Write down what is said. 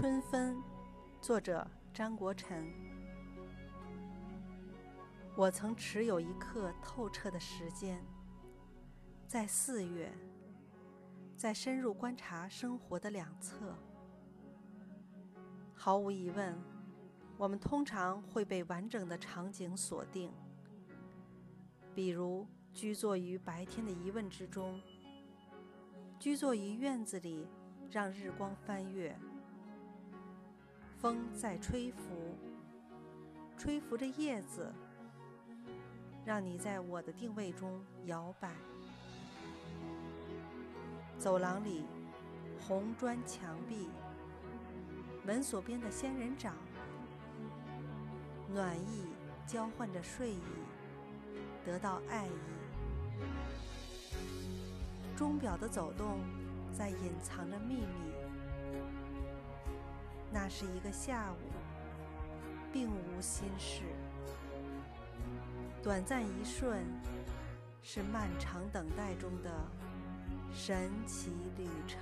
春分，作者张国臣。我曾持有一刻透彻的时间，在四月，在深入观察生活的两侧。毫无疑问，我们通常会被完整的场景锁定，比如居坐于白天的疑问之中，居坐于院子里，让日光翻越。风在吹拂，吹拂着叶子，让你在我的定位中摇摆。走廊里，红砖墙壁，门锁边的仙人掌，暖意交换着睡意，得到爱意。钟表的走动，在隐藏着秘密。是一个下午，并无心事。短暂一瞬，是漫长等待中的神奇旅程。